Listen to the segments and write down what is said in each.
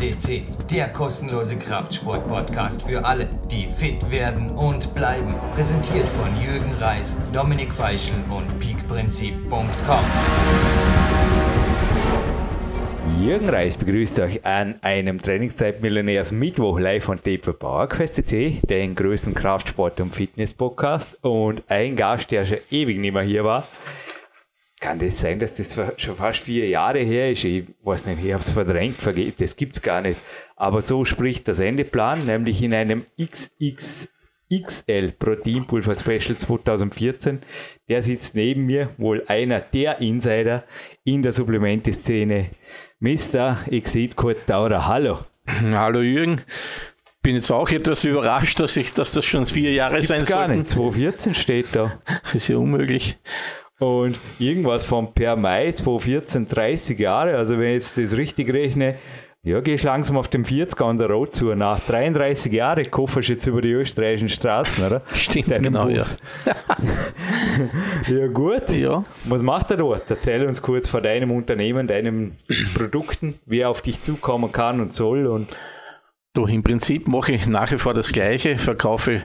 FCC, der kostenlose Kraftsport-Podcast für alle, die fit werden und bleiben. Präsentiert von Jürgen Reis, Dominik Feischl und peakprinzip.com. Jürgen Reis begrüßt euch an einem Trainingszeit-Millionärs Mittwoch live von TV PowerQuest.cc, den größten Kraftsport- und Fitness-Podcast. Und ein Gast, der schon ewig nicht mehr hier war, kann das sein, dass das schon fast vier Jahre her ist? Ich weiß nicht, ich habe es verdrängt, vergeht, das gibt es gar nicht. Aber so spricht der Sendeplan, nämlich in einem XXXL Proteinpulver Special 2014. Der sitzt neben mir, wohl einer der Insider in der Supplemente-Szene. Mr. Exit Kurt Daurer, hallo. Hallo Jürgen. Bin jetzt auch etwas überrascht, dass, ich, dass das schon vier Jahre das sein gar nicht. 2014 steht da. Das ist ja unmöglich. Und irgendwas von per Mai 2014 30 Jahre, also wenn ich jetzt das richtig rechne, ja, gehst langsam auf dem 40er an der Road zu. Nach 33 Jahren kofferst du jetzt über die österreichischen Straßen, oder? Stimmt, Deinen genau, Bus. ja. ja, gut. Ja. Was macht er dort? Erzähl uns kurz von deinem Unternehmen, deinen Produkten, wie er auf dich zukommen kann und soll. Und du, im Prinzip mache ich nach wie vor das Gleiche, verkaufe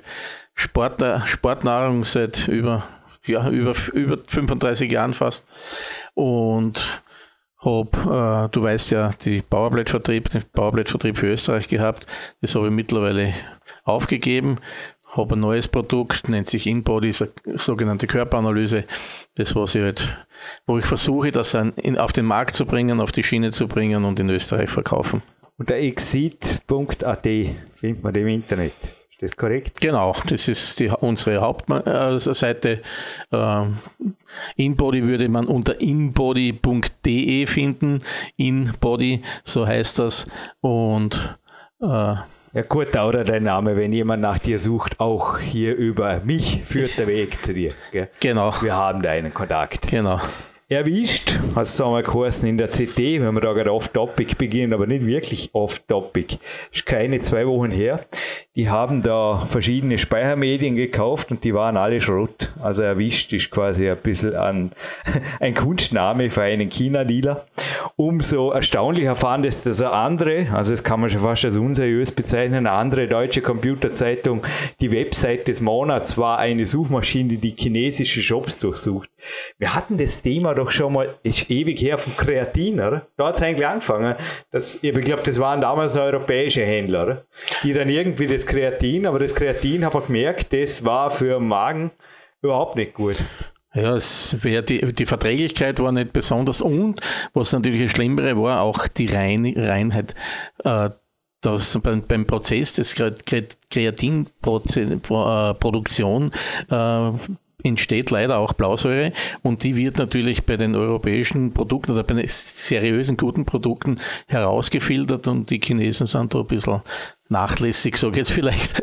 Sport, Sportnahrung seit über ja, über, über 35 Jahren fast. Und habe, äh, du weißt ja, die Powerblade-Vertrieb, den Powerblade-Vertrieb für Österreich gehabt. Das habe ich mittlerweile aufgegeben. Habe ein neues Produkt, nennt sich InBody, sogenannte Körperanalyse. Das, was ich halt, wo ich versuche, das in, auf den Markt zu bringen, auf die Schiene zu bringen und in Österreich verkaufen. Und der exit.at findet man im Internet. Ist korrekt? Genau, das ist die, unsere Hauptseite. Äh, Inbody würde man unter inbody.de finden. Inbody, so heißt das. Und äh, ja, gut, Dauer dein Name, wenn jemand nach dir sucht, auch hier über mich führt der Weg zu dir. Gell? Genau. Wir haben da einen Kontakt. Genau erwischt, hat es einmal geheißen in der CT, wenn wir da gerade off-topic beginnen, aber nicht wirklich off-topic. Ist keine zwei Wochen her. Die haben da verschiedene Speichermedien gekauft und die waren alle Schrott. Also erwischt ist quasi ein bisschen ein, ein Kunstname für einen China-Dealer. Umso erstaunlicher fand es, dass eine andere, also das kann man schon fast als unseriös bezeichnen, eine andere deutsche Computerzeitung, die Website des Monats war eine Suchmaschine, die chinesische Shops durchsucht. Wir hatten das Thema doch schon mal, ist ewig her, vom Kreatin, oder? Da hat es eigentlich angefangen. Das, ich glaube, das waren damals europäische Händler, die dann irgendwie das Kreatin, aber das Kreatin, habe ich gemerkt, das war für den Magen überhaupt nicht gut. Ja, es wär die, die Verträglichkeit war nicht besonders und was natürlich das Schlimmere war, auch die Rein, Reinheit. Äh, das beim, beim Prozess des Kreatinproduktion äh, entsteht leider auch Blausäure und die wird natürlich bei den europäischen Produkten oder bei den seriösen, guten Produkten herausgefiltert und die Chinesen sind da ein bisschen nachlässig, sage ich jetzt vielleicht.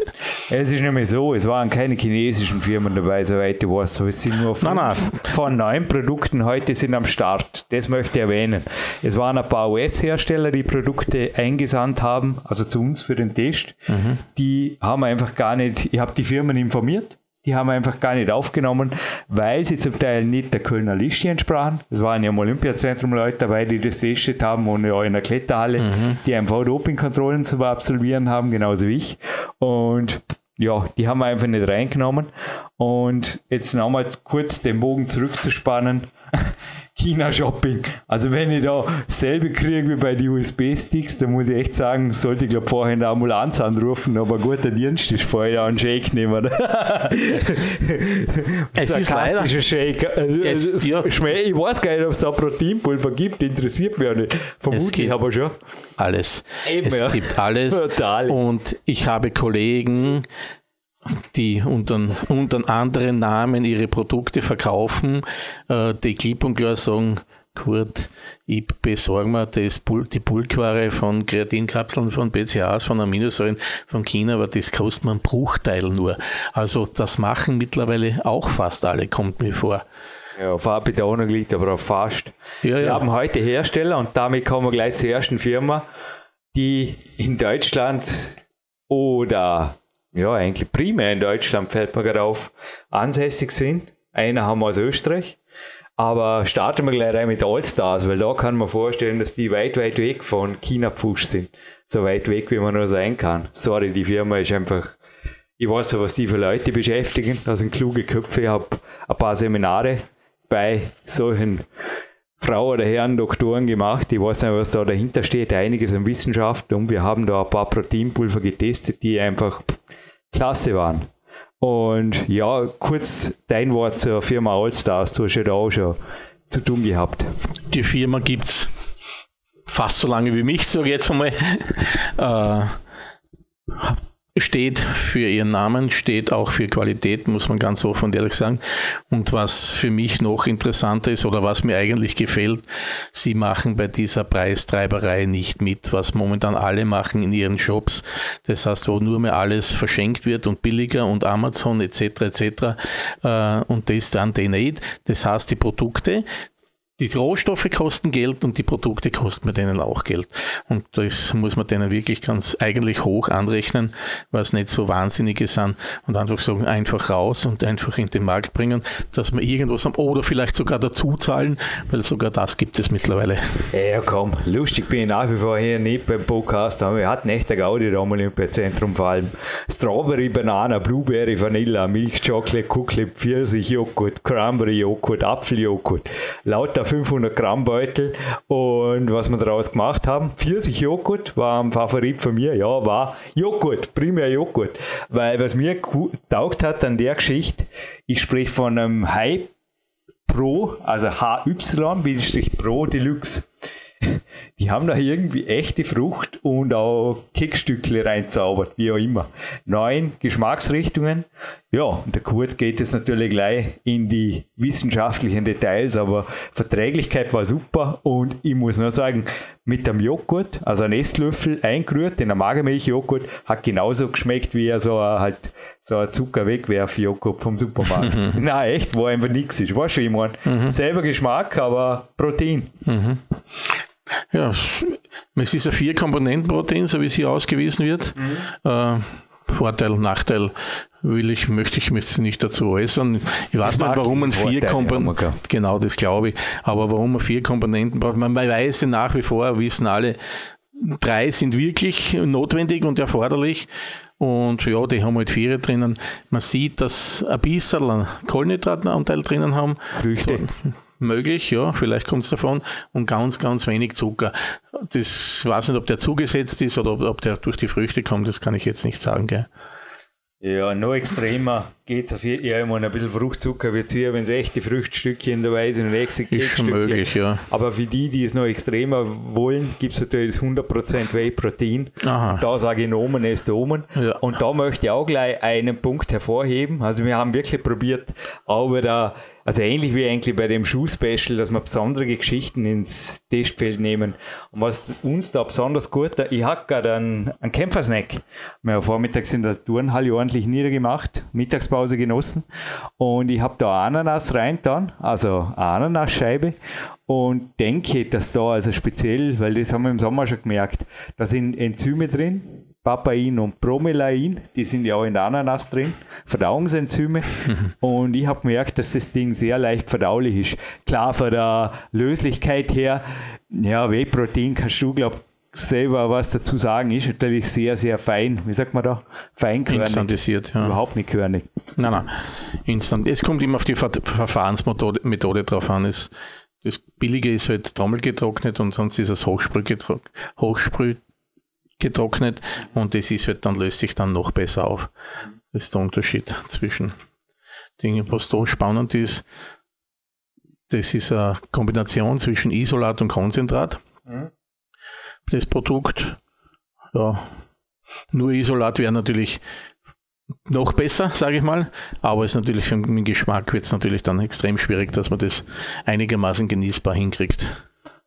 Es ist nämlich so, es waren keine chinesischen Firmen dabei, soweit ich weiß. Es sind nur fünf nein, nein. von neun Produkten heute sind am Start. Das möchte ich erwähnen. Es waren ein paar US-Hersteller, die Produkte eingesandt haben, also zu uns für den Test. Mhm. Die haben einfach gar nicht, ich habe die Firmen informiert die haben wir einfach gar nicht aufgenommen, weil sie zum Teil nicht der Kölner Liste entsprachen. Es waren ja im Olympiazentrum Leute dabei, die das testet haben und ja in der Kletterhalle, mhm. die einfach Dopingkontrollen zu absolvieren haben, genauso wie ich. Und ja, die haben wir einfach nicht reingenommen. Und jetzt nochmal kurz den Bogen zurückzuspannen. China-Shopping. Also wenn ich da selber kriege wie bei den USB-Sticks, dann muss ich echt sagen, sollte ich glaube vorher eine Ambulanz anrufen, aber ein guter Dienst ist vorher einen Shake nehmen. es ist leider... Shake. Also, es, ja. ich weiß gar nicht, ob es da Proteinpulver gibt, interessiert mich auch nicht. Vermutlich aber schon. Alles. Eben, es ja. gibt alles. Total. Und ich habe Kollegen, die unter, unter anderen Namen ihre Produkte verkaufen, äh, die klipp und klar sagen, Kurt, ich besorge mir das, die Bulkware von Kreatinkapseln, von BCAAs, von Aminosäuren von China, aber das kostet mir einen Bruchteil nur. Also das machen mittlerweile auch fast alle, kommt mir vor. Ja, auf Betonung liegt aber auch fast. Ja, wir ja. haben heute Hersteller und damit kommen wir gleich zur ersten Firma, die in Deutschland oder ja, eigentlich primär in Deutschland, fällt mir gerade auf, ansässig sind. Einer haben wir aus Österreich. Aber starten wir gleich rein mit Allstars, weil da kann man vorstellen, dass die weit, weit weg von China Pfusch sind. So weit weg, wie man nur sein kann. Sorry, die Firma ist einfach, ich weiß ja, was die für Leute beschäftigen. Das sind kluge Köpfe. Ich habe ein paar Seminare bei solchen Frau oder Herren Doktoren gemacht. Ich weiß nicht, was da dahinter steht. Einiges an Wissenschaft und wir haben da ein paar Proteinpulver getestet, die einfach klasse waren. Und ja, kurz dein Wort zur Firma Allstars. Du hast ja da auch schon zu tun gehabt. Die Firma gibt es fast so lange wie mich, sage ich jetzt einmal. Äh, steht für ihren Namen, steht auch für Qualität, muss man ganz offen und ehrlich sagen. Und was für mich noch interessanter ist oder was mir eigentlich gefällt, sie machen bei dieser Preistreiberei nicht mit, was momentan alle machen in ihren Shops. Das heißt, wo nur mehr alles verschenkt wird und billiger und Amazon etc. etc. Äh, und das dann den nicht. Das heißt, die Produkte, die Rohstoffe kosten Geld und die Produkte kosten bei denen auch Geld. Und das muss man denen wirklich ganz eigentlich hoch anrechnen, was nicht so wahnsinnige sind und einfach sagen, einfach raus und einfach in den Markt bringen, dass wir irgendwas haben oder vielleicht sogar dazu zahlen, weil sogar das gibt es mittlerweile. Ja, komm, lustig bin ich nach wie vor hier nicht beim Podcast. Wir hatten echt eine Gaudi da am Olympiazentrum vor allem. Strawberry, Banana, Blueberry, Vanilla, Milch, Chocolate, Cookie, Pfirsich, Joghurt, Cranberry, Joghurt, Apfeljoghurt, lauter 500 Gramm Beutel. Und was wir daraus gemacht haben, Pfirsich Joghurt war ein Favorit von mir, ja, war Joghurt, primär Joghurt, weil was mir taugt hat an der Geschichte, ich spreche von einem High Pro, also HY, Pro Deluxe die haben da irgendwie echte Frucht und auch Keksstückle reinzaubert, wie auch immer. Neun Geschmacksrichtungen. Ja, und der Kurt geht jetzt natürlich gleich in die wissenschaftlichen Details, aber Verträglichkeit war super und ich muss nur sagen, mit dem Joghurt, also ein Esslöffel eingerührt in der Magermilchjoghurt, hat genauso geschmeckt wie so ein, halt so ein Zuckerwegwerf-Joghurt vom Supermarkt. Nein, echt, wo einfach nichts ist. War schon, ich meine, mhm. selber Geschmack, aber Protein. Mhm. Ja, es ist ein Vier-Komponenten-Protein, so wie es hier ausgewiesen wird. Mhm. Äh, Vorteil, Nachteil will ich, möchte ich mich nicht dazu äußern. Ich weiß nicht, warum man vier Komponenten, genau das glaube ich, aber warum man vier Komponenten braucht. Man weiß ja nach wie vor, wissen alle, drei sind wirklich notwendig und erforderlich. Und ja, die haben halt vier drinnen. Man sieht, dass ein bisschen Kohlenhydratenanteil drinnen haben. Früchte. So, möglich, ja, vielleicht kommt es davon, und ganz, ganz wenig Zucker. Das weiß nicht, ob der zugesetzt ist oder ob der durch die Früchte kommt, das kann ich jetzt nicht sagen. Gell. Ja, noch extremer geht es auf jeden Fall. Ja, ich meine, ein bisschen Fruchtzucker wird es hier, wenn es echte Fruchtstückchen dabei sind und echte Ist möglich, ja. Aber für die, die es noch extremer wollen, gibt es natürlich das 100% Whey-Protein. Da sage ich Nomen ist Omen. Ja. Und da möchte ich auch gleich einen Punkt hervorheben. Also wir haben wirklich probiert, auch wieder also ähnlich wie eigentlich bei dem Schuh-Special, dass wir besondere Geschichten ins Testfeld nehmen. Und was uns da besonders gut, ich habe gerade einen, einen Kämpfersnack. Wir haben vormittags in der Turnhalle ordentlich niedergemacht, Mittagspause genossen. Und ich habe da Ananas rein dann, also Ananasscheibe. Und denke, dass da also speziell, weil das haben wir im Sommer schon gemerkt, da sind Enzyme drin, Papain und Bromelain, die sind ja auch in der Ananas drin, Verdauungsenzyme. und ich habe gemerkt, dass das Ding sehr leicht verdaulich ist. Klar, von der Löslichkeit her, ja, Whey-Protein kannst du, glaube selber was dazu sagen, ist natürlich sehr, sehr fein. Wie sagt man da? Feinkörnig. Instantisiert, ja. Überhaupt nicht körnig. Nein, nein. Instant. Es kommt immer auf die Ver Verfahrensmethode Methode drauf an. Es, das Billige ist halt trommelgetrocknet und sonst ist es Hochsprühgetrocknet. Hochsprüh getrocknet und das ist halt dann löst sich dann noch besser auf. Das ist der Unterschied zwischen Dingen. Was da spannend ist, das ist eine Kombination zwischen Isolat und Konzentrat. Mhm. Das Produkt, ja, nur Isolat wäre natürlich noch besser, sage ich mal, aber es natürlich für den Geschmack wird es natürlich dann extrem schwierig, dass man das einigermaßen genießbar hinkriegt.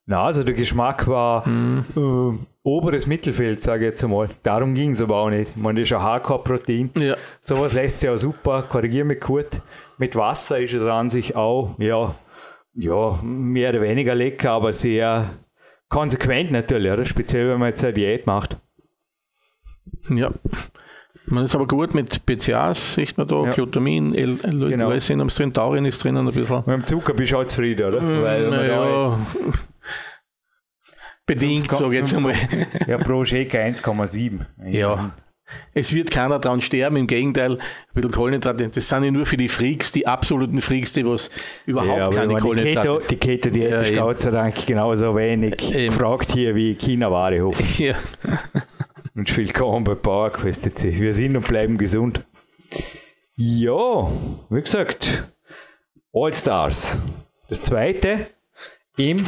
Na, also der Geschmack war mhm. äh, oberes Mittelfeld, sage ich jetzt einmal. Darum ging es aber auch nicht. Ich meine, das ist ein Hardcore-Protein. Ja. Sowas lässt sich auch super. Korrigiere mich gut. Mit Wasser ist es an sich auch, ja, ja, mehr oder weniger lecker, aber sehr konsequent natürlich, oder? Speziell, wenn man jetzt eine Diät macht. Ja. Man ist aber gut mit PCAs, sieht man da, ja. Glutamin, L L genau. drin, Taurin ist drin ein bisschen. Mit dem Zucker bist du auch zufrieden, oder? Mm, Weil ja, bedingt, sage ich jetzt einmal. Ja, pro Shake 1,7. Ja. Es wird keiner daran sterben, im Gegenteil, ein bisschen Kohlenhydrate, das sind ja nur für die Freaks, die absoluten Freaks, die was überhaupt ja, keine Kohlenhydrate haben. Die Keto, die ja, ist Gott sei Dank genauso wenig ähm, gefragt hier wie China-Ware, hoffe Ja. Und willkommen bei PowerQuest Wir sind und bleiben gesund. Ja, wie gesagt, All-Stars. Das zweite im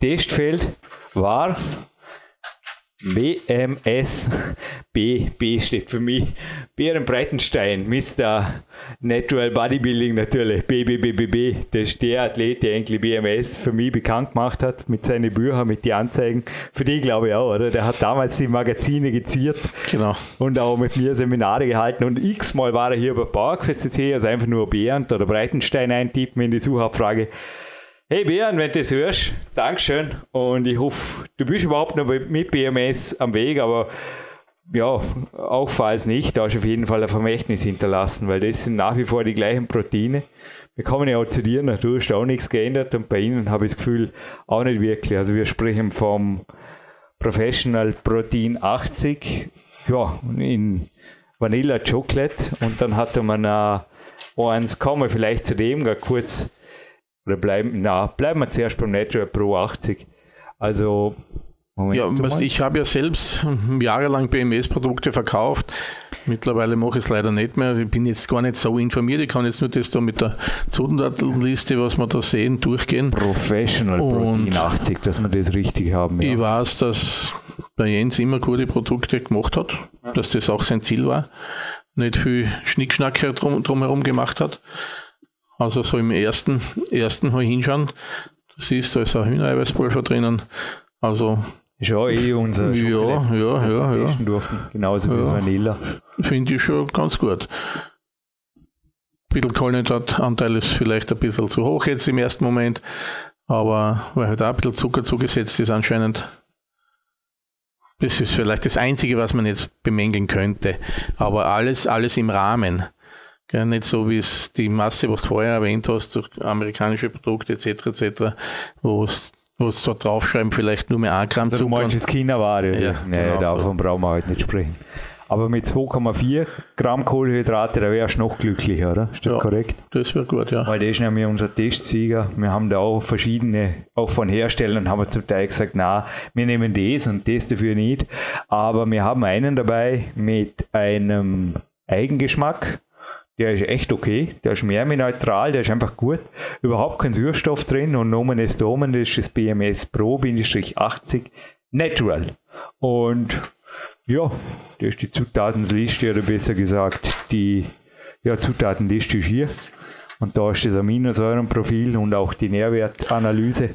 Testfeld war BMS B. B steht für mich. Bären Breitenstein, Mr. Natural Bodybuilding natürlich. BBBBB. Das ist der Athlet, der eigentlich BMS für mich bekannt gemacht hat mit seinen Büchern, mit den Anzeigen. Für die glaube ich auch, oder? Der hat damals die Magazine geziert. Genau. Und auch mit mir Seminare gehalten. Und x-mal war er hier bei PowerQuest also einfach nur Bernd oder Breitenstein eintippen in die Suchabfrage. Hey Björn, wenn du das hörst, Dankeschön. Und ich hoffe, du bist überhaupt noch mit BMS am Weg, aber ja, auch falls nicht, da hast du auf jeden Fall ein Vermächtnis hinterlassen, weil das sind nach wie vor die gleichen Proteine. Wir kommen ja auch zu dir, du hast auch nichts geändert und bei ihnen habe ich das Gefühl auch nicht wirklich. Also wir sprechen vom Professional Protein 80, ja, in Vanilla Chocolate und dann hatte man äh, eins, kommen wir vielleicht zu dem, gar kurz oder bleiben, na, bleiben wir zuerst beim Natural Pro 80. Also, Moment, ja, was, ich habe ja selbst jahrelang BMS-Produkte verkauft. Mittlerweile mache ich es leider nicht mehr. Ich bin jetzt gar nicht so informiert. Ich kann jetzt nur das da mit der Zutatenliste, was wir da sehen, durchgehen. Professional Protein 80, dass wir das richtig haben. Ja. Ich weiß, dass der Jens immer gute Produkte gemacht hat, dass das auch sein Ziel war. Nicht viel Schnickschnack drum, drumherum gemacht hat. Also so im ersten, ersten mal hinschauen. Das ist, da ist ein Hühnereiweißpulver drinnen. Also. Ist auch eh unser Ja, ja, ja, ja. Durften. Genauso ja. wie Vanilla. Finde ich schon ganz gut. Ein bisschen Kohlenhydratanteil ist vielleicht ein bisschen zu hoch jetzt im ersten Moment, aber weil halt auch ein bisschen Zucker zugesetzt ist anscheinend. Das ist vielleicht das Einzige, was man jetzt bemängeln könnte. Aber alles, alles im Rahmen. Gell, nicht so wie es die Masse, was du vorher erwähnt hast, durch amerikanische Produkte etc. etc., wo es was dort draufschreiben, vielleicht nur mehr ein Gramm also Zucker. Du China-Ware? Ja, nee, genau davon so. brauchen wir heute nicht sprechen. Aber mit 2,4 Gramm Kohlenhydrate, da wärst du noch glücklicher, oder? Ist das ja, korrekt? Das wäre gut, ja. Weil das ist nämlich unser Testsieger. Wir haben da auch verschiedene, auch von Herstellern haben wir zum Teil gesagt, na, wir nehmen das und das dafür nicht. Aber wir haben einen dabei mit einem Eigengeschmack der ist echt okay. Der ist mehr neutral, der ist einfach gut. Überhaupt kein Süßstoff drin und Nomen ist Domen, das ist das BMS Pro-80 Natural. Und ja, das ist die Zutatenliste oder besser gesagt die ja, Zutatenliste ist hier. Und da ist das Aminosäurenprofil und auch die Nährwertanalyse.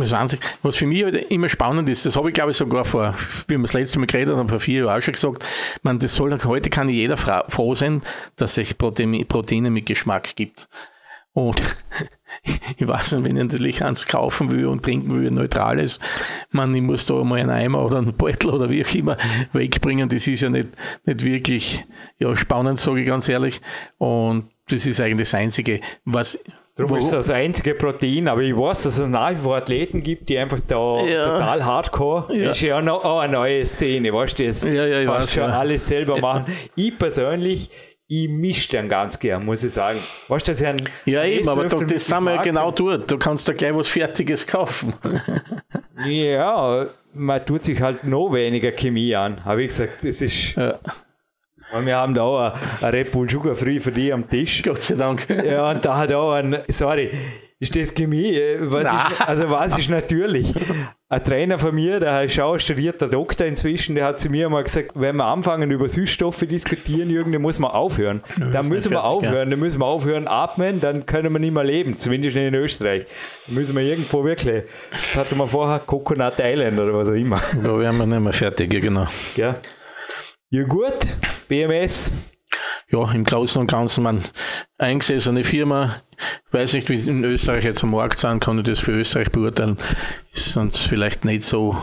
Das Einzige, was für mich halt immer spannend ist, das habe ich glaube ich sogar vor, wie wir das letzte Mal geredet haben, vor vier Jahren auch schon gesagt, man, das soll, heute kann jeder froh sein, dass es Proteine mit Geschmack gibt. Und ich weiß nicht, wenn ich natürlich eins kaufen will und trinken will, neutrales, man, ich muss da mal einen Eimer oder einen Beutel oder wie auch immer wegbringen, das ist ja nicht, nicht wirklich ja, spannend, sage ich ganz ehrlich. Und das ist eigentlich das Einzige, was Darum Wo? ist das einzige Protein, aber ich weiß, dass es nach wie vor Athleten gibt, die einfach da ja. total hardcore, ja. ist ja noch auch eine neue Szene, weißt du, das ja, ja, ich fast schon alles selber machen. Ich persönlich, ich mische dann ganz gern, muss ich sagen. Weißt du, dass ich ein Ja, eben, aber da, das sind wir ja genau dort. Du kannst da gleich was Fertiges kaufen. ja, man tut sich halt noch weniger Chemie an, habe ich gesagt. Das ist. Ja. Und wir haben da auch ein Red Bull Sugar Free für dich am Tisch. Gott sei Dank. Ja, und da hat auch ein, sorry, ist das Chemie? Was ist, also was ist natürlich? Ein Trainer von mir, der ist auch studierter Doktor inzwischen, der hat zu mir mal gesagt, wenn wir anfangen über Süßstoffe diskutieren, Jürgen, muss man aufhören. Ja, dann müssen wir fertig, aufhören, ja. dann müssen wir aufhören atmen, dann können wir nicht mehr leben, zumindest nicht in Österreich. Dann müssen wir irgendwo wirklich, das hatte man vorher Coconut Island oder was auch immer. Da wären wir nicht mehr fertig, ja genau. Ja. Ja gut, BMS. Ja, im Großen und Ganzen, man eingesessene Firma, ich weiß nicht, wie in Österreich jetzt am Markt sein, kann ich das für Österreich beurteilen, ist sonst vielleicht nicht so,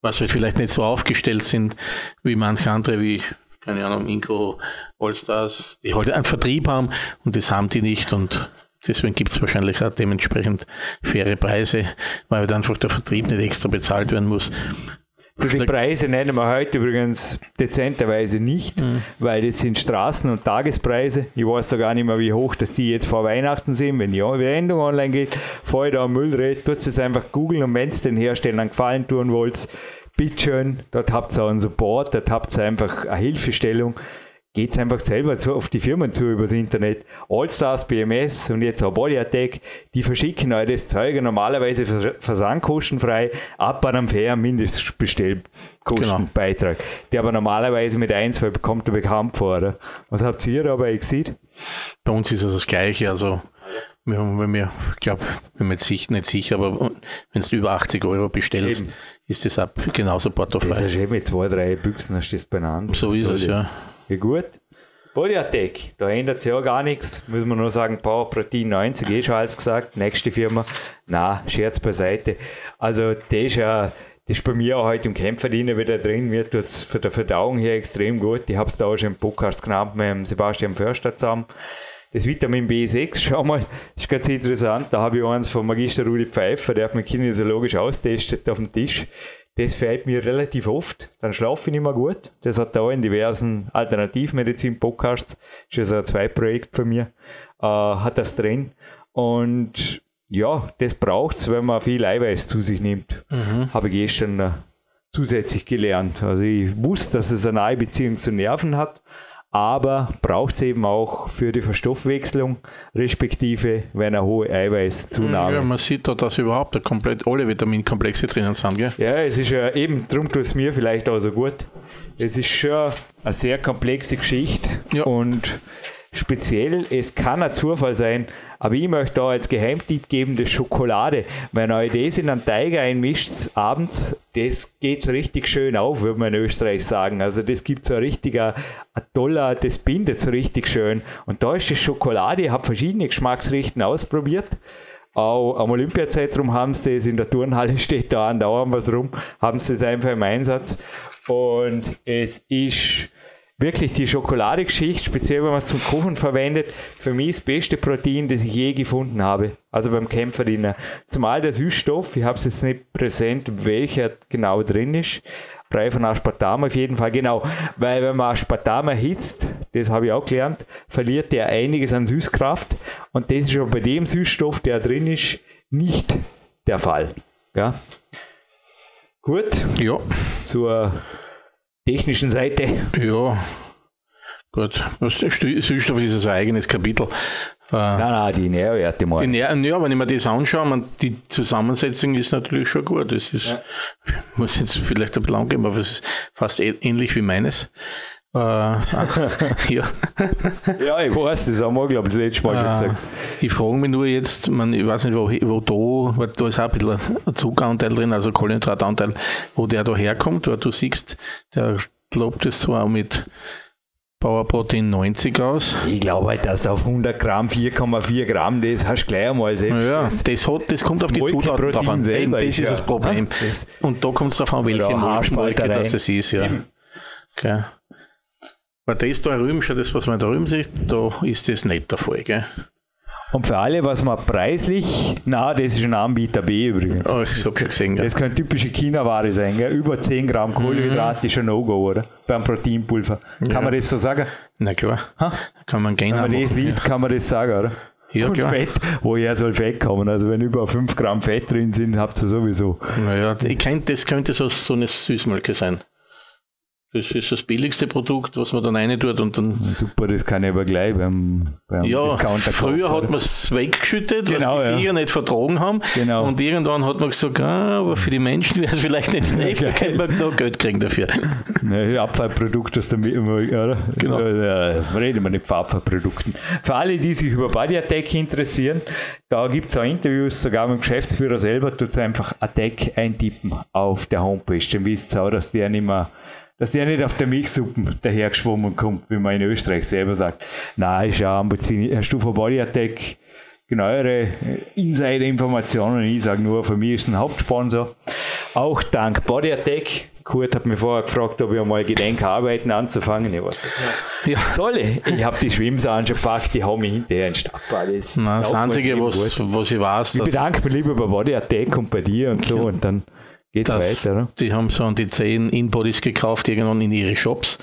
was wir vielleicht nicht so aufgestellt sind, wie manche andere, wie keine Ahnung, Inco, Allstars, die halt einen Vertrieb haben und das haben die nicht und deswegen gibt es wahrscheinlich auch dementsprechend faire Preise, weil halt einfach der Vertrieb nicht extra bezahlt werden muss. Die Preise nennen wir heute übrigens dezenterweise nicht, mhm. weil das sind Straßen- und Tagespreise. Ich weiß so gar nicht mehr, wie hoch dass die jetzt vor Weihnachten sind. Wenn die Wendung online geht, vor da am Müllrät, tut es einfach googeln und wenn es den Herstellern gefallen tun wollt, bitteschön, dort habt ihr auch einen Support, dort habt ihr einfach eine Hilfestellung geht es einfach selber zu, auf die Firmen zu übers Internet. Allstars, BMS und jetzt auch Body Attack, die verschicken euch das Zeug normalerweise versandkostenfrei ab einem fairen Mindestbestellkostenbeitrag, genau. der aber normalerweise mit 1, 2 bekommt er bekannt vor. Oder? Was habt ihr dabei gesehen? Bei uns ist es das Gleiche. Also wir haben, wenn wir, ich glaube, bin mir jetzt nicht sicher, aber wenn du über 80 Euro bestellst, Eben. ist das ab genauso portofrei. Das ist eben mit zwei, drei Büchsen, hast du das beieinander. So ist es, ja. Wie gut. Bodyattack, da ändert sich ja gar nichts. Muss man nur sagen, Power Protein 90, eh schon alles gesagt. Nächste Firma, na, Scherz beiseite. Also, das ist ja, das ist bei mir auch heute im Kämpferdiener wieder drin. Mir tut es für die Verdauung hier extrem gut. Ich habe es da auch schon im Podcast genannt mit Sebastian Förster zusammen. Das Vitamin B6, schau mal, ist ganz interessant. Da habe ich eins von Magister Rudi Pfeiffer, der hat mich kinesiologisch austestet auf dem Tisch. Das fehlt mir relativ oft. Dann schlafe ich nicht mehr gut. Das hat da in diversen Alternativmedizin-Podcasts, ist ja so ein Zweitprojekt von mir, äh, hat das drin. Und ja, das braucht es, wenn man viel Eiweiß zu sich nimmt. Mhm. Habe ich gestern äh, zusätzlich gelernt. Also ich wusste, dass es eine nahe Beziehung zu Nerven hat, aber braucht es eben auch für die Verstoffwechslung, respektive wenn eine hohe Eiweißzunahme. Ja, man sieht da, dass überhaupt komplett alle Vitaminkomplexe drinnen sind. Gell? Ja, es ist ja eben, darum tut es mir vielleicht auch so gut. Es ist schon eine sehr komplexe Geschichte ja. und speziell, es kann ein Zufall sein, aber ich möchte da als Geheimtipp geben, das Schokolade. Wenn ihr das in einen Teig einmischt, abends, das geht so richtig schön auf, würde man in Österreich sagen. Also das gibt so ein richtiger toller, das bindet so richtig schön. Und da ist die Schokolade, ich habe verschiedene Geschmacksrichten ausprobiert. Auch am Olympiazentrum haben sie das, in der Turnhalle steht da andauernd was rum, haben sie das einfach im Einsatz. Und es ist wirklich die Schokoladegeschichte, speziell wenn man es zum Kochen verwendet, für mich das beste Protein, das ich je gefunden habe. Also beim Kämpferdiener. Zumal der Süßstoff, ich habe es jetzt nicht präsent, welcher genau drin ist. Brei von Aspartam auf jeden Fall, genau. Weil wenn man Aspartam erhitzt, das habe ich auch gelernt, verliert der einiges an Süßkraft. Und das ist schon bei dem Süßstoff, der drin ist, nicht der Fall. Ja. Gut. Ja. Zur technischen Seite. Ja, gut. Süßstoff ist also ein eigenes Kapitel. Äh, nein, nein, die Nährwerte mal. Die Nähr ja, wenn ich mir das anschaue, man, die Zusammensetzung ist natürlich schon gut. Das ist, ja. muss jetzt vielleicht ein bisschen angeben, aber es ist fast ähnlich wie meines. Äh, ja. ja, ich weiß, das haben wir, glaube ich, das letzte Mal schon äh, gesagt. Ich frage mich nur jetzt, man, ich weiß nicht, wo, wo da, weil da ist auch ein bisschen ein Zuckeranteil drin, also Kohlenhydratanteil, wo der da herkommt, weil du siehst, der lobt es zwar mit Powerprotein 90 aus. Ich glaube halt, dass auf 100 Gramm 4,4 Gramm, das hast du gleich einmal selbst. Ja, das, hat, das kommt das auf die Zutaten drauf an. Selber das ist ja. das Problem. Das Und da kommt es darauf an, welche Molke das es ist. Ja. Okay. Weil das da drüben, schon das, was man da drüben sieht, da ist das nicht der Fall. Gell? Und für alle, was man preislich, na, das ist ein Anbieter B übrigens. Oh, ich habe schon gesehen. Das kann typische China-Ware sein, gell? über 10 Gramm Kohlenhydrat mhm. ist ein No-Go, oder? Beim Proteinpulver. Kann ja. man das so sagen? Na klar. Ha? Kann man gerne Wenn man das liest, ja. kann man das sagen, oder? Ja, und klar. Fett, woher soll Fett kommen? Also wenn über 5 Gramm Fett drin sind, habt ihr sowieso. Naja, ich kennt, das könnte so, so eine Süßmolke sein. Das ist das billigste Produkt, was man dann rein tut und dann. Super, das kann ich aber gleich beim, beim ja, Discounter Früher hat man es weggeschüttet, genau, was die Viecher ja. nicht vertragen haben. Genau. Und irgendwann hat man gesagt, ah, aber für die Menschen wäre es vielleicht nicht schlecht, da könnte man noch Geld kriegen dafür. Ja, Abfallprodukt aus der oder? Genau. Ja, reden wir nicht von Abfallprodukten. Für alle, die sich über Body Attack interessieren, da gibt es auch Interviews, sogar mit dem Geschäftsführer selber, tut es einfach Attack eintippen auf der Homepage. Dann wisst ihr auch, dass der nicht mehr dass der nicht auf der Milchsuppen dahergeschwommen kommt, wie man in Österreich selber sagt. Nein, ist ja du von Body Attack genauere Insider-Informationen. Ich sage nur, für mich ist es ein Hauptsponsor. Auch dank Body Attack. Kurt hat mir vorher gefragt, ob ich einmal gedenke, arbeiten anzufangen. Ich weiß das ja. Soll ich? Ich habe die Schwimmsachen schon gepackt, die haben mich hinterher in Stadtbad. Das, das Einzige, was, was ich weiß. Ich bedanke mich lieber bei Body Attack und bei dir und so. Und dann geht es weiter. Oder? Die haben so an die 10 In-Bodies gekauft, irgendwann in ihre Shops.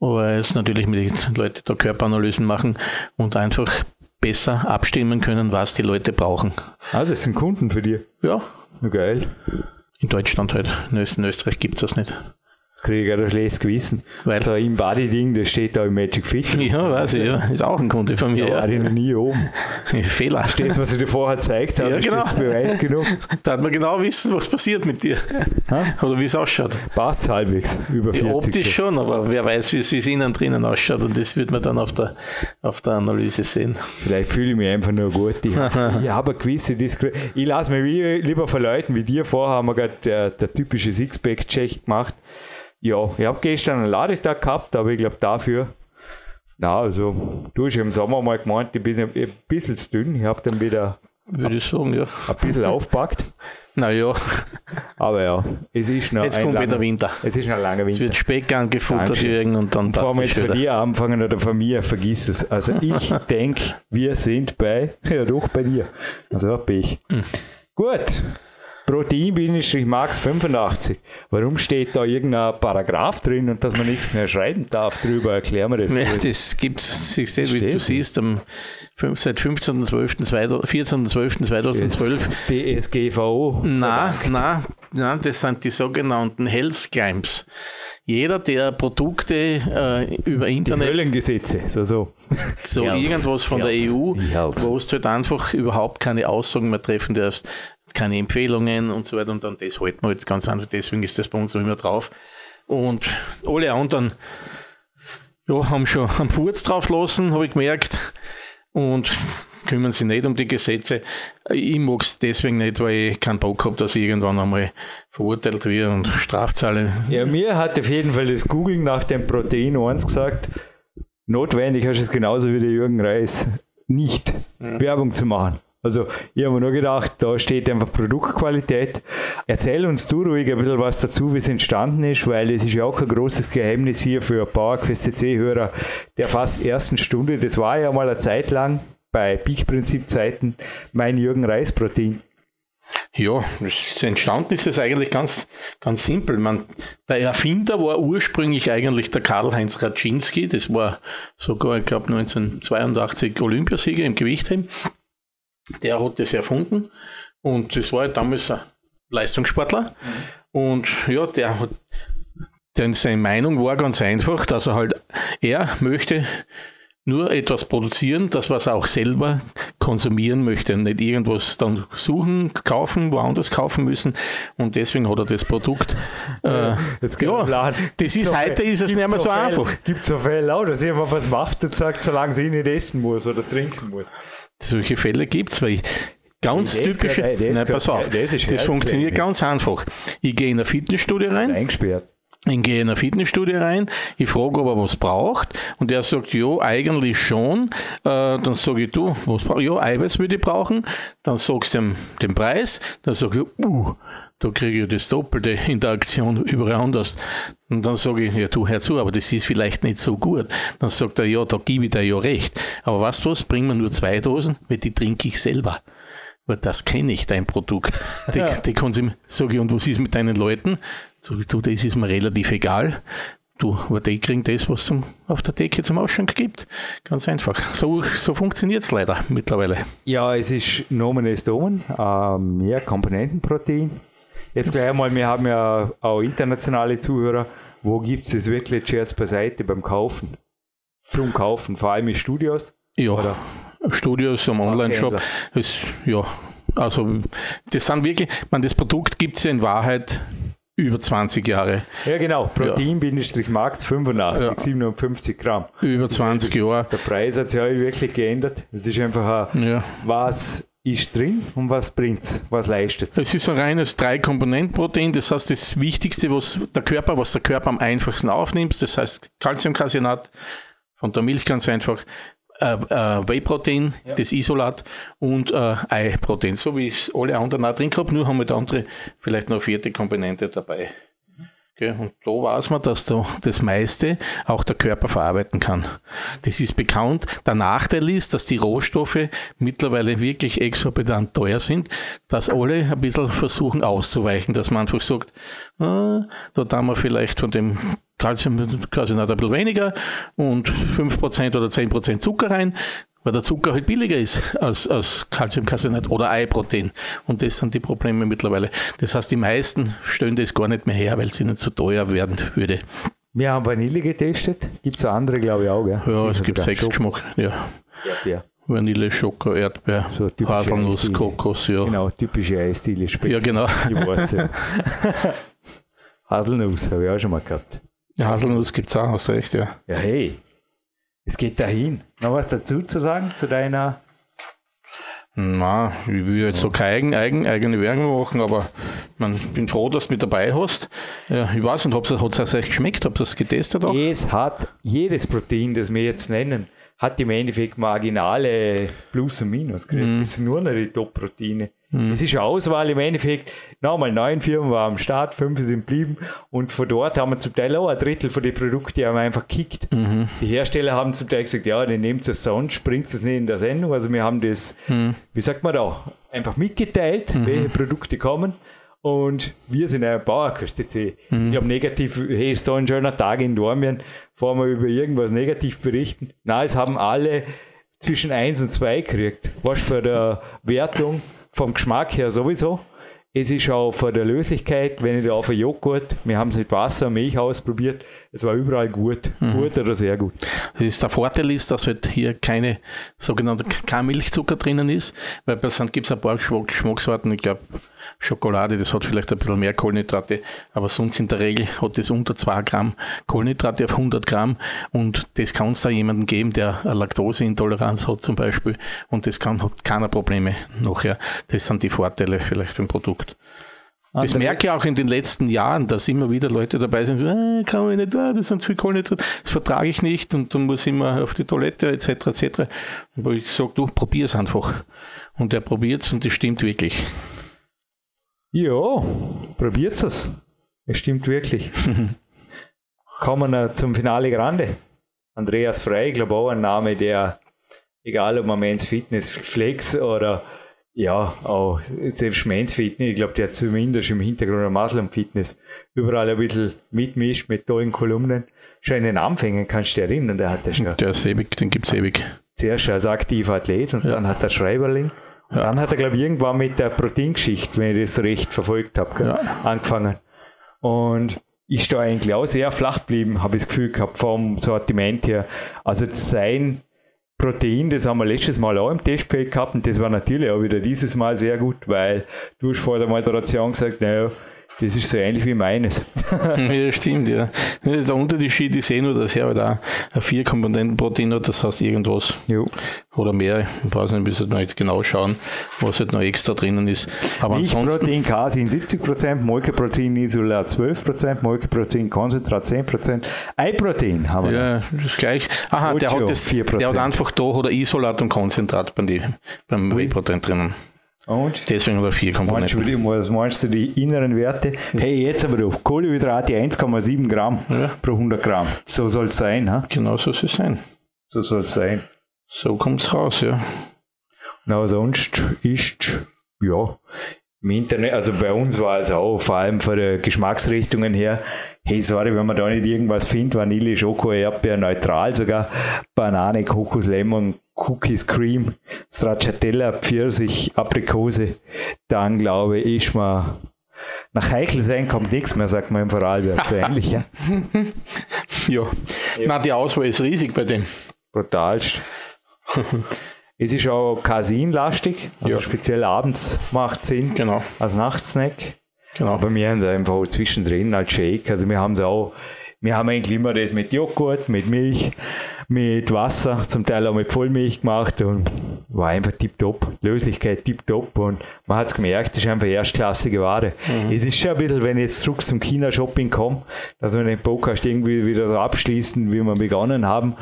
Aber es natürlich mit den Leuten da Körperanalysen machen und einfach besser abstimmen können, was die Leute brauchen. Ah, das sind Kunden für dich? Ja. Geil. In Deutschland halt. In Österreich gibt es das nicht. Jetzt kriege ich ein schlechtes Gewissen. Weil so im Body-Ding, das steht da im Magic Fit. Ja, weiß ich, ja. Ist auch ein Kunde von mir. Da war ich noch nie oben. Fehler. Das, was ich dir vorher gezeigt habe, ja, genau. ist Beweis genug. Da hat man genau wissen, was passiert mit dir. Ha? Oder wie es ausschaut. Passt halbwegs. Über 40. Ja, optisch schon, aber wer weiß, wie es innen drinnen ausschaut. Und das wird man dann auf der, auf der Analyse sehen. Vielleicht fühle ich mich einfach nur gut. Ich, ich habe eine gewisse Diskretion. Ich lasse mich lieber verleuten wie dir. Vorher haben wir gerade der, der typische Sixpack-Check gemacht. Ja, ich habe gestern einen Ladetag gehabt, aber ich glaube dafür, na, also du hast im Sommer mal gemeint, ich bin ein bisschen zu dünn. Ich habe dann wieder würde ich sagen, ja. Ein bisschen aufpackt. Naja. Aber ja, es ist noch Jetzt kommt langer, wieder Winter. Es ist noch ein langer Winter. Es wird Speck angefuttert irgend und dann Bevor wir jetzt von dir anfangen oder von mir, vergiss es. Also ich denke, wir sind bei, ja doch bei dir. Also bin ich. Mhm. Gut, Protein-Max 85. Warum steht da irgendein Paragraph drin und dass man nicht mehr schreiben darf drüber? Erklär mir das. Ja, das gibt es, wie du siehst, am, seit 15.12.2012. 14.12.2012. DSGVO. Nein, nein, nein, das sind die sogenannten Health Claims. Jeder, der Produkte äh, über Internet. Die Höllengesetze, so, so. So irgendwas von der EU, wo es halt einfach überhaupt keine Aussagen mehr treffen darfst keine Empfehlungen und so weiter. Und dann das halten wir jetzt ganz einfach. Deswegen ist das bei uns noch immer drauf. Und alle anderen ja, haben schon einen Furz drauf lassen, habe ich gemerkt. Und kümmern sich nicht um die Gesetze. Ich mag es deswegen nicht, weil ich keinen Bock habe, dass ich irgendwann einmal verurteilt werde und Strafzahle. Ja, mir hat auf jeden Fall das Googlen nach dem Protein 1 gesagt, notwendig hast du es genauso wie der Jürgen Reis, nicht mhm. Werbung zu machen. Also ich habe mir nur gedacht, da steht einfach Produktqualität. Erzähl uns du ruhig ein bisschen was dazu, wie es entstanden ist, weil es ist ja auch ein großes Geheimnis hier für PowerQuest CC-Hörer der fast ersten Stunde. Das war ja mal eine Zeit lang bei Peak-Prinzip-Zeiten mein Jürgen Reis-Protein. Ja, entstanden ist es eigentlich ganz, ganz simpel. Man, der Erfinder war ursprünglich eigentlich der Karl-Heinz Raczynski. Das war sogar, ich glaube, 1982 Olympiasieger im Gewichtheben der hat das erfunden und das war halt damals ein Leistungssportler. Mhm. Und ja, der hat, denn seine Meinung war ganz einfach, dass er halt, er möchte nur etwas produzieren, das was er auch selber konsumieren möchte, nicht irgendwas dann suchen, kaufen, woanders kaufen müssen und deswegen hat er das Produkt. Äh, ja, das ist heute ist es nicht mehr so, einfach. Gibt es so Fälle auch, dass jemand was macht und sagt, solange sie nicht essen muss oder trinken muss. Solche Fälle gibt es, weil ganz das typische. Nein, pass auf, das, das funktioniert ganz einfach. Ich gehe in eine Fitnessstudie rein. Eingesperrt. Ich gehe in eine Fitnessstudie rein, ich frage, ob er was braucht und er sagt, ja, eigentlich schon. Äh, dann sage ich, du, was brauchst Ja, Eiweiß würde ich brauchen. Dann sagst du ihm den Preis, dann sage ich, uh, da kriege ich das Doppelte in der Aktion überall anders. Und dann sage ich, ja, du hör zu, aber das ist vielleicht nicht so gut. Dann sagt er, ja, da gebe ich dir ja recht. Aber weißt du was, bring mir nur zwei Dosen, weil die trinke ich selber. Weil das kenne ich, dein Produkt. Die, ja. die sage ich, und was ist mit deinen Leuten? Du, das ist mir relativ egal. Du, aber die kriegen das, was es auf der Decke zum Ausschank gibt. Ganz einfach. So, so funktioniert es leider mittlerweile. Ja, es ist Nomen est Omen, äh, mehr Komponentenprotein Jetzt gleich einmal, wir haben ja auch internationale Zuhörer. Wo gibt es das wirklich Scherz beiseite beim Kaufen? Zum Kaufen, vor allem in Studios? Ja, oder? Studios am Online-Shop. Ja, also das sind wirklich, man, das Produkt gibt es ja in Wahrheit über 20 Jahre. Ja, genau. Protein-Max 85, ja. 57 Gramm. Über 20 Jahre. Der Preis hat sich ja wirklich geändert. Es ist einfach ein, ja. was ist drin und was bringt es, was leistet es? Es ist ein reines Drei-Komponenten-Protein, das heißt das Wichtigste, was der Körper, was der Körper am einfachsten aufnimmt, das heißt Calciumcasinat, von der Milch ganz einfach, äh, äh, Whey-Protein, ja. das Isolat und äh, Ei-Protein, so wie es alle anderen auch drin gehabt, nur haben wir andere vielleicht noch vierte Komponente dabei. Okay, und da weiß man, dass da das meiste auch der Körper verarbeiten kann. Das ist bekannt. Der Nachteil ist, dass die Rohstoffe mittlerweile wirklich exorbitant teuer sind, dass alle ein bisschen versuchen auszuweichen, dass man einfach sagt, ah, da haben wir vielleicht von dem Calcium, Calcium ein bisschen weniger und 5% oder 10% Zucker rein weil der Zucker halt billiger ist als, als Calciumcarbonat oder Eiprotein. Und das sind die Probleme mittlerweile. Das heißt, die meisten stellen das gar nicht mehr her, weil es ihnen zu teuer werden würde. Wir haben Vanille getestet. Gibt es andere, glaube ich, auch. Gell? Ja, es gibt sechs Geschmack. Ja. Erdbeer. Vanille, Schoko, Erdbeer, so Haselnuss, Kokos, ja. Genau, typische Eisdiele. Ja, genau. Ich weiß ja. Haselnuss habe ich auch schon mal gehabt. Ja, Haselnuss gibt es auch, hast recht, ja. Ja, hey, es geht dahin. Noch was dazu zu sagen zu deiner? Na, ich will jetzt so keine eigen, eigene Werbung machen, aber ich bin froh, dass du mit dabei hast. Ja, ich weiß nicht, hat es euch geschmeckt? Habt ihr es getestet auch? Es hat jedes Protein, das wir jetzt nennen, hat im Endeffekt marginale Plus und Minus. Mhm. Das sind nur noch die Top-Proteine. Mhm. Es ist eine Auswahl im Endeffekt. Nochmal neun Firmen waren am Start, fünf sind geblieben und von dort haben wir zum Teil auch ein Drittel von den Produkten haben einfach gekickt. Mhm. Die Hersteller haben zum Teil gesagt, ja, dann nehmt es sonst, bringt es nicht in der Sendung. Also wir haben das, mhm. wie sagt man da, einfach mitgeteilt, mhm. welche Produkte kommen. Und wir sind ein Bauerköste. Mhm. Ich glaube, negativ, hey, ist so ein schöner Tag in Dormien, bevor wir über irgendwas negativ berichten. Nein, es haben alle zwischen 1 und 2 gekriegt. Was für der Wertung vom Geschmack her sowieso. Es ist auch von der Löslichkeit, wenn ich da auf ein Joghurt, wir haben es mit Wasser und Milch ausprobiert, es war überall gut, mhm. gut oder sehr gut. Das ist der Vorteil ist, dass halt hier keine sogenannte kein Milchzucker drinnen ist, weil bei gibt es ein paar Geschmackssorten, ich glaube Schokolade, das hat vielleicht ein bisschen mehr Kohlenhydrate, aber sonst in der Regel hat das unter 2 Gramm Kohlenhydrate auf 100 Gramm und das kann es da jemanden geben, der eine Laktoseintoleranz hat zum Beispiel und das kann, hat keine Probleme nachher. Das sind die Vorteile vielleicht beim Produkt. Das merke ich auch in den letzten Jahren, dass immer wieder Leute dabei sind, so, ah, kann ich nicht, ah, das sind zu viel Kohlenhydrate, das vertrage ich nicht und dann muss ich immer auf die Toilette etc. etc. Und ich sage, du probier es einfach. Und er probiert es und das stimmt wirklich. Ja, probiert es. Es stimmt wirklich. Kommen wir zum Finale Grande. Andreas Frey, ich glaube auch ein Name, der, egal ob man Men's Fitness Flex oder ja, auch selbst Men's Fitness, ich glaube, der zumindest im Hintergrund der Muslim Fitness überall ein bisschen mitmischt mit tollen Kolumnen. Schon in den Anfängen kannst du dich erinnern, der hat das schon. Der ist ewig, den gibt es ewig. Zuerst als aktiver Athlet und ja. dann hat er Schreiberling. Ja. Dann hat er, glaube ich, irgendwann mit der Proteingeschichte, wenn ich das recht verfolgt habe, ja. angefangen. Und ist da eigentlich auch sehr flach geblieben, habe ich das Gefühl gehabt, vom Sortiment her. Also sein Protein, das haben wir letztes Mal auch im Testfeld gehabt und das war natürlich auch wieder dieses Mal sehr gut, weil du hast vor der Moderation gesagt, naja, das ist so ähnlich wie meines. ja, stimmt, ja. Der Unterschied ist eh nur, dass er halt auch ein vier Komponenten Protein hat, das heißt irgendwas. Jo. Oder mehr. Ich weiß nicht, müssen wir jetzt genau schauen, was halt noch extra drinnen ist. Aber Milchprotein, Casein 70%, Molkeprotein Isolat 12%, Molkeprotein Konzentrat 10%, Eiprotein haben wir. Ja, das gleich. Aha, der hat, das, der hat einfach da oder Isolat und Konzentrat beim, beim Whey-Protein drinnen. Und? Deswegen aber vier Komponenten. Was meinst du, die inneren Werte? Hey, jetzt aber auf Kohlenhydrate 1,7 Gramm ja. pro 100 Gramm. So soll es sein. Ha? Genau so soll es sein. So soll es sein. So kommt es raus, ja. Na, sonst ist, ja, im Internet, also bei uns war es auch, vor allem von den Geschmacksrichtungen her, hey, sorry, wenn man da nicht irgendwas findet, Vanille, Schoko, Erdbeer, neutral sogar, Banane, Kokos, Lemon, Cookies, Cream, Stracciatella, Pfirsich, Aprikose, dann glaube ich, ist man nach heikel sein kommt nichts mehr, sagt man im Vorarlberg. So ähnlich, ja. ja. ja. Na, die Auswahl ist riesig bei dem. Brutalst. es ist auch Casein-lastig, also ja. speziell abends macht es Sinn. Genau. Als Nachtsnack. Genau. Aber wir haben es einfach zwischendrin als Shake. Also wir haben es auch, wir haben eigentlich immer das mit Joghurt, mit Milch mit Wasser, zum Teil auch mit Vollmilch gemacht und war einfach tipptopp. Löslichkeit tipptopp und man hat es gemerkt, das ist einfach erstklassige Ware. Mhm. Es ist schon ein bisschen, wenn ich jetzt zurück zum China-Shopping komme, dass wir den Podcast irgendwie wieder so abschließen, wie wir begonnen haben.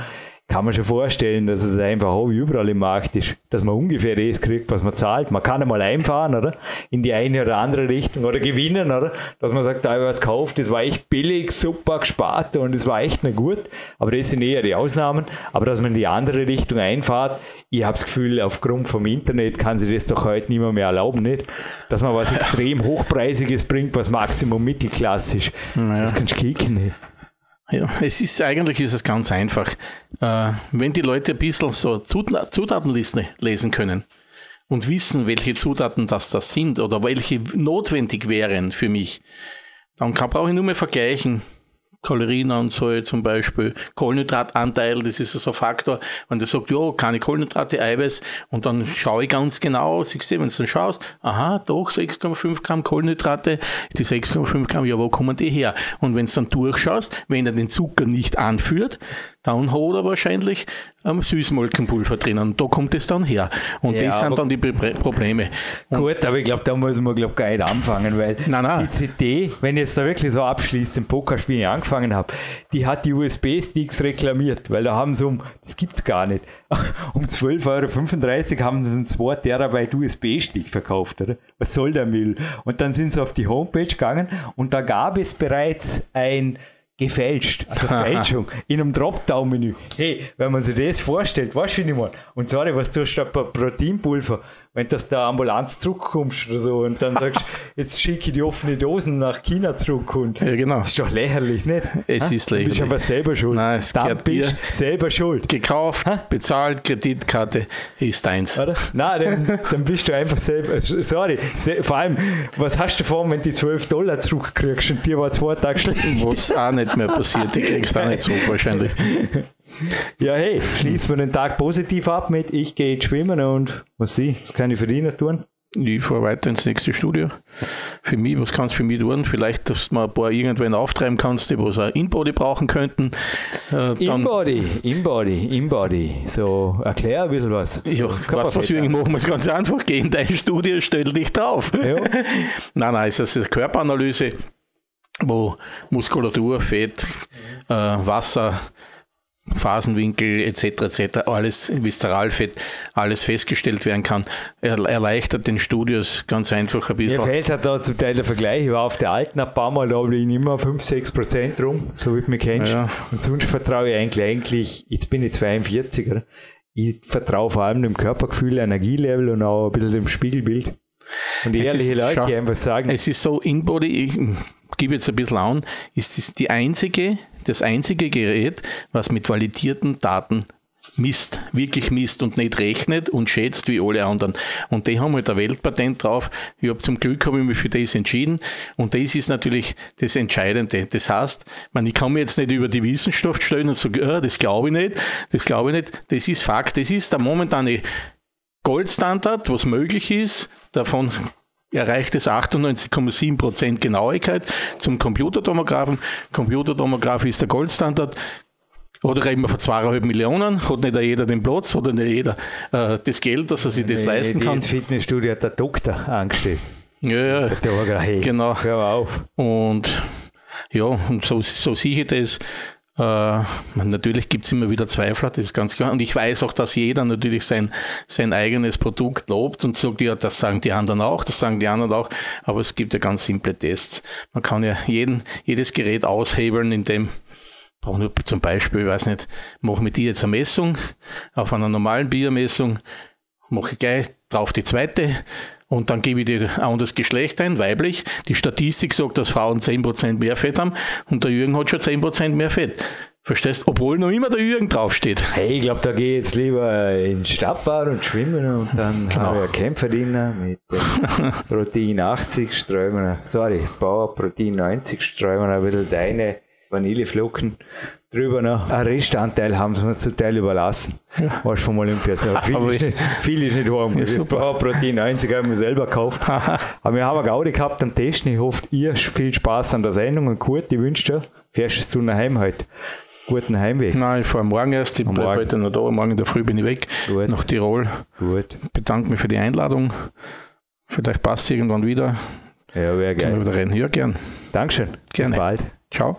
Kann man schon vorstellen, dass es einfach auch überall im Markt ist, dass man ungefähr das kriegt, was man zahlt. Man kann einmal einfahren, oder? In die eine oder andere Richtung oder gewinnen, oder? Dass man sagt, da habe ich was gekauft, das war echt billig, super gespart und es war echt nicht gut. Aber das sind eher die Ausnahmen. Aber dass man in die andere Richtung einfahrt, ich habe das Gefühl, aufgrund vom Internet kann sich das doch heute niemand mehr erlauben, nicht? Dass man was extrem Hochpreisiges bringt, was Maximum mittelklassisch. Naja. Das kannst du klicken, nicht? Ja, es ist eigentlich ist es ganz einfach. Äh, wenn die Leute ein bisschen so Zutatenlisten lesen können und wissen, welche Zutaten das, das sind oder welche notwendig wären für mich, dann brauche ich nur mehr vergleichen. Kalorienanzahl zum Beispiel, Kohlenhydratanteil, das ist so ein Faktor. Wenn du sagst, ja, keine Kohlenhydrate, Eiweiß, und dann schaue ich ganz genau, ich sehe, wenn du dann schaust, aha, doch 6,5 Gramm Kohlenhydrate, die 6,5 Gramm, ja, wo kommen die her? Und wenn du dann durchschaust, wenn er den Zucker nicht anführt, dann hat er wahrscheinlich ähm, Süßmolkenpulver drinnen. Da kommt es dann her. Und ja, das sind dann die Probleme. Und gut, aber ich glaube, da muss man glaub, gar nicht anfangen, weil nein, nein. die CD, wenn ich jetzt da wirklich so abschließt, im Poker, wie ich angefangen habe, die hat die USB-Sticks reklamiert, weil da haben sie um, das gibt es gar nicht, um 12,35 Euro haben sie einen 2 Terabyte USB-Stick verkauft, oder? Was soll der Müll? Und dann sind sie auf die Homepage gegangen und da gab es bereits ein gefälscht, also Fälschung, in einem Dropdown-Menü. Hey, wenn man sich das vorstellt, weißt du, wie ich meine? Und sorry, was tust du da Proteinpulver? Wenn du aus der Ambulanz zurückkommst oder so und dann sagst, jetzt schicke ich die offene Dosen nach China zurück und ja, genau. das ist doch lächerlich, nicht? Es ha? ist lächerlich. Du bist aber selber schuld. Nein, es dann bist dir selber schuld. Gekauft, ha? bezahlt, Kreditkarte ist deins. Oder? Nein, dann, dann bist du einfach selber, sorry, vor allem, was hast du vor, wenn du 12 Dollar zurückkriegst und dir war zwei Tage schlecht? Was auch nicht mehr passiert, die kriegst du auch nicht zurück wahrscheinlich. Ja, hey, schließen wir den Tag positiv ab mit ich gehe jetzt schwimmen und was sie, was kann ich für dich tun? Ich fahre weiter ins nächste Studio. Für mich, was kannst du für mich tun? Vielleicht, dass du mal ein paar irgendwann auftreiben kannst, die was auch Inbody brauchen könnten. Äh, Inbody, Inbody, Inbody. So, erklär ein bisschen was. Ja, was, was Jürgen machen wir es ganz einfach. Geh in dein Studio, stell dich drauf. Ja. nein, nein, es ist eine Körperanalyse, wo Muskulatur, Fett, äh, Wasser, Phasenwinkel etc. etc. alles Viszeralfett, alles festgestellt werden kann, er, erleichtert den Studios ganz einfach ein bisschen. Mir fehlt halt da zum Teil der Vergleich. Ich war auf der alten ein paar Mal, da liegen immer 5, 6 Prozent rum, so wie du mich kennst. Ja. Und sonst vertraue ich eigentlich, eigentlich, jetzt bin ich 42, er ich vertraue vor allem dem Körpergefühl, Energielevel und auch ein bisschen dem Spiegelbild. Und ehrliche ist, Leute, die einfach sagen. Es ist so, InBody, ich gebe jetzt ein bisschen an, ist es die einzige das einzige Gerät, was mit validierten Daten misst, wirklich misst und nicht rechnet und schätzt wie alle anderen. Und die haben halt ein Weltpatent drauf. Ich habe zum Glück habe ich mich für das entschieden. Und das ist natürlich das Entscheidende. Das heißt, man, ich kann mir jetzt nicht über die Wissenschaft stellen und sagen, oh, das glaube ich nicht, das glaube ich nicht. Das ist Fakt. Das ist der momentane Goldstandard, was möglich ist. Davon erreicht es 98,7% Genauigkeit zum Computertomographen. Computertomograph ist der Goldstandard. Oder reden wir von zweieinhalb Millionen? Hat nicht jeder den Platz oder nicht jeder äh, das Geld, dass er sich das nee, leisten kann? Ins Fitnessstudio hat der Doktor angestellt. Ja, ja. Der hey, genau. Hör auf. Und ja, und so, so sehe ich das. Äh, natürlich gibt es immer wieder Zweifler, das ist ganz klar. Und ich weiß auch, dass jeder natürlich sein, sein eigenes Produkt lobt und sagt, ja, das sagen die anderen auch, das sagen die anderen auch. Aber es gibt ja ganz simple Tests. Man kann ja jeden, jedes Gerät aushebeln, indem brauche nur zum Beispiel, ich weiß nicht, mache mit dir jetzt eine Messung auf einer normalen Biermessung, mache ich gleich drauf die zweite, und dann gebe ich dir ein anderes Geschlecht ein, weiblich. Die Statistik sagt, dass Frauen 10% mehr Fett haben und der Jürgen hat schon 10% mehr Fett. Verstehst? Obwohl noch immer der Jürgen draufsteht. Hey, ich glaube, da gehe ich jetzt lieber ins Stadtbad und schwimmen und dann genau. habe ich einen Kämpferdiener mit Protein 80 streuen sorry, Bauer Protein 90 streuen ein bisschen deine Vanilleflocken drüber noch. Ein Restanteil haben sie uns zum Teil überlassen. Ja. Weißt vom Olympiasieger. Viel, ist nicht, viel ist nicht warm. Ja, super. Protein 90 haben wir selber gekauft. Aber wir haben eine Gaudi gehabt am Testen. Ich hoffe, ihr viel Spaß an der Sendung und Kurt, ich wünsche dir, fährst du zu Heim heute. Guten Heimweg. Nein, ich fahre morgen erst. Ich bleibe heute noch da. Morgen in der Früh bin ich weg. Gut. Nach Tirol. Gut. Bedanke mich für die Einladung. Vielleicht passt es irgendwann wieder. Ja, wäre geil. Können wir wieder reden? Ja, gern. Dankeschön. Gerne. Bis bald. Ciao.